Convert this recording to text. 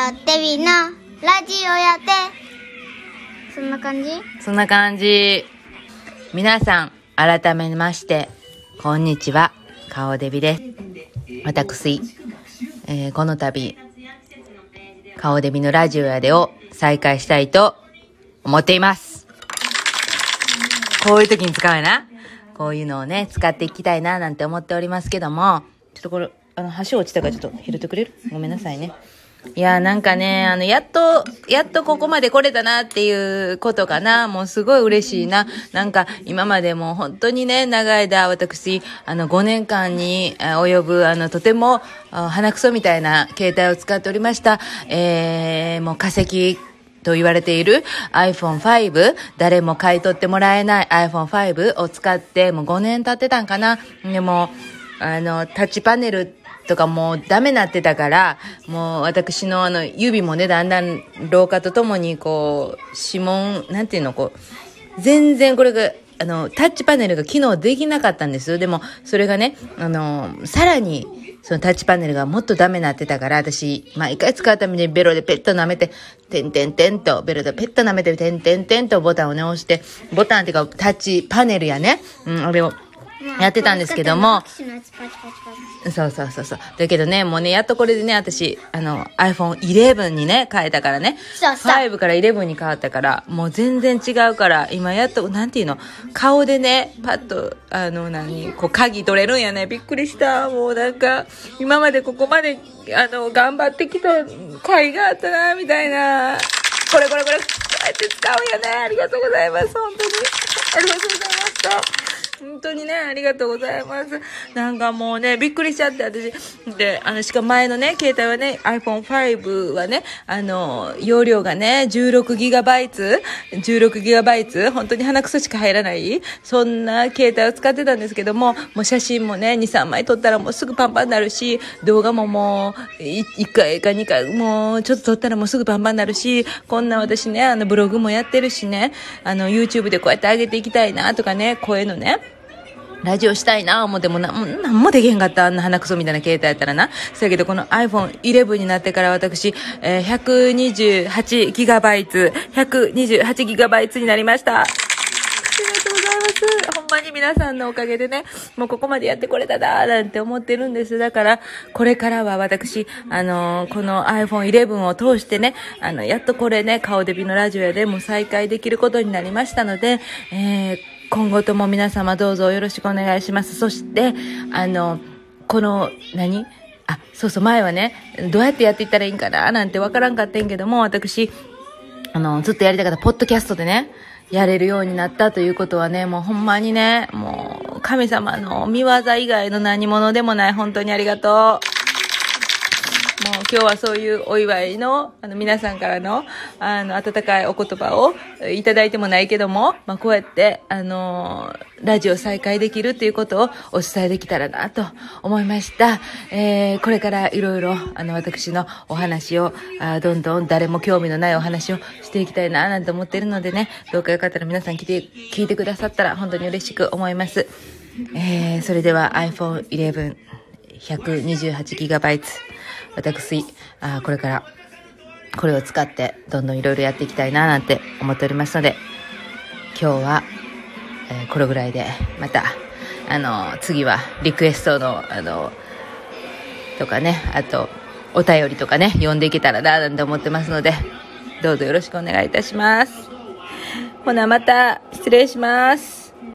ラジオやて。そんな感じ？そんな感じ。皆さん、改めまして、こんにちは。顔デビです。私、えーこの度、顔デビのラジオやでを再開したいと思っています。こういう時に使うやな。こういうのをね、使っていきたいななんて思っておりますけども、ちょっとこれ、あの、橋落ちたからちょっと拾ってくれる？ごめんなさいね。いやなんかね、あの、やっと、やっとここまで来れたなっていうことかな。もうすごい嬉しいな。なんか、今までも本当にね、長い間、私、あの、5年間に及ぶ、あの、とても、鼻くそみたいな携帯を使っておりました。えー、もう化石と言われている iPhone5、誰も買い取ってもらえない iPhone5 を使ってもう5年経ってたんかな。でも、あの、タッチパネルとかもうダメなってたから、もう私のあの指もね、だんだん老化とともにこう、指紋、なんていうの、こう、全然これが、あの、タッチパネルが機能できなかったんです。でも、それがね、あの、さらに、そのタッチパネルがもっとダメになってたから、私、毎回使うためにベロでペット舐めて、てんてんてんと、ベロでペット舐めて、てんてんてんとボタンをね、押して、ボタンっていうか、タッチパネルやね、うん、あれを、やってたんですけども、そうそうそうそう。だけどね、もうね、やっとこれでね、私、あの、iPhone 11にね、変えたからね。そうそう5から11に変わったから、もう全然違うから、今やっと、なんていうの、顔でね、パッと、あの、何、こう、鍵取れるんやね。びっくりした。もうなんか、今までここまで、あの、頑張ってきた甲斐があったな、みたいな。これこれこれ、こうやって使うんやね。ありがとうございます。本当に。ありがとうございました。本当にね、ありがとうございます。なんかもうね、びっくりしちゃって、私。で、あの、しかも前のね、携帯はね、iPhone5 はね、あの、容量がね、16GB、16GB、本当に鼻くそしか入らない、そんな携帯を使ってたんですけども、もう写真もね、2、3枚撮ったらもうすぐパンパンになるし、動画ももう、1回か2回、もうちょっと撮ったらもうすぐパンパンになるし、こんな私ね、あの、ブログもやってるしね、あの、YouTube でこうやって上げていきたいなとかね、声のね、ラジオしたいな思ってもな、なんもできへんかった。あんな鼻くそみたいな携帯やったらな。そやけど、この iPhone 11になってから私、えー、128GB、128GB になりました。ありがとうございます。ほんまに皆さんのおかげでね、もうここまでやってこれただ、なんて思ってるんです。だから、これからは私、あのーこの iPhone 11を通してね、あの、やっとこれね、顔デビのラジオやでも再開できることになりましたので、えー今後とも皆様どうぞよろしくお願いします。そして、あの、この、何？あ、そうそう、前はね、どうやってやっていったらいいんかな？なんてわからんかったんけども、私、あの、ずっとやりたかったポッドキャストでね、やれるようになったということはね、もうほんまにね、もう神様の見業以外の何者でもない、本当にありがとう。もう今日はそういうお祝いの、あの皆さんからの、あの、温かいお言葉をいただいてもないけども、まあこうやって、あのラジオ再開できるっていうことをお伝えできたらなと思いました。えー、これからいろいろ、あの、私のお話を、あどんどん誰も興味のないお話をしていきたいななんて思ってるのでね、どうかよかったら皆さん来て、聞いてくださったら本当に嬉しく思います。えー、それでは iPhone 11、128GB、私、あこれから、これを使って、どんどんいろいろやっていきたいな、なんて思っておりますので、今日は、えーこれぐらいで、また、あの、次は、リクエストの、あの、とかね、あと、お便りとかね、読んでいけたらな、なんて思ってますので、どうぞよろしくお願いいたします。ほな、また、失礼します。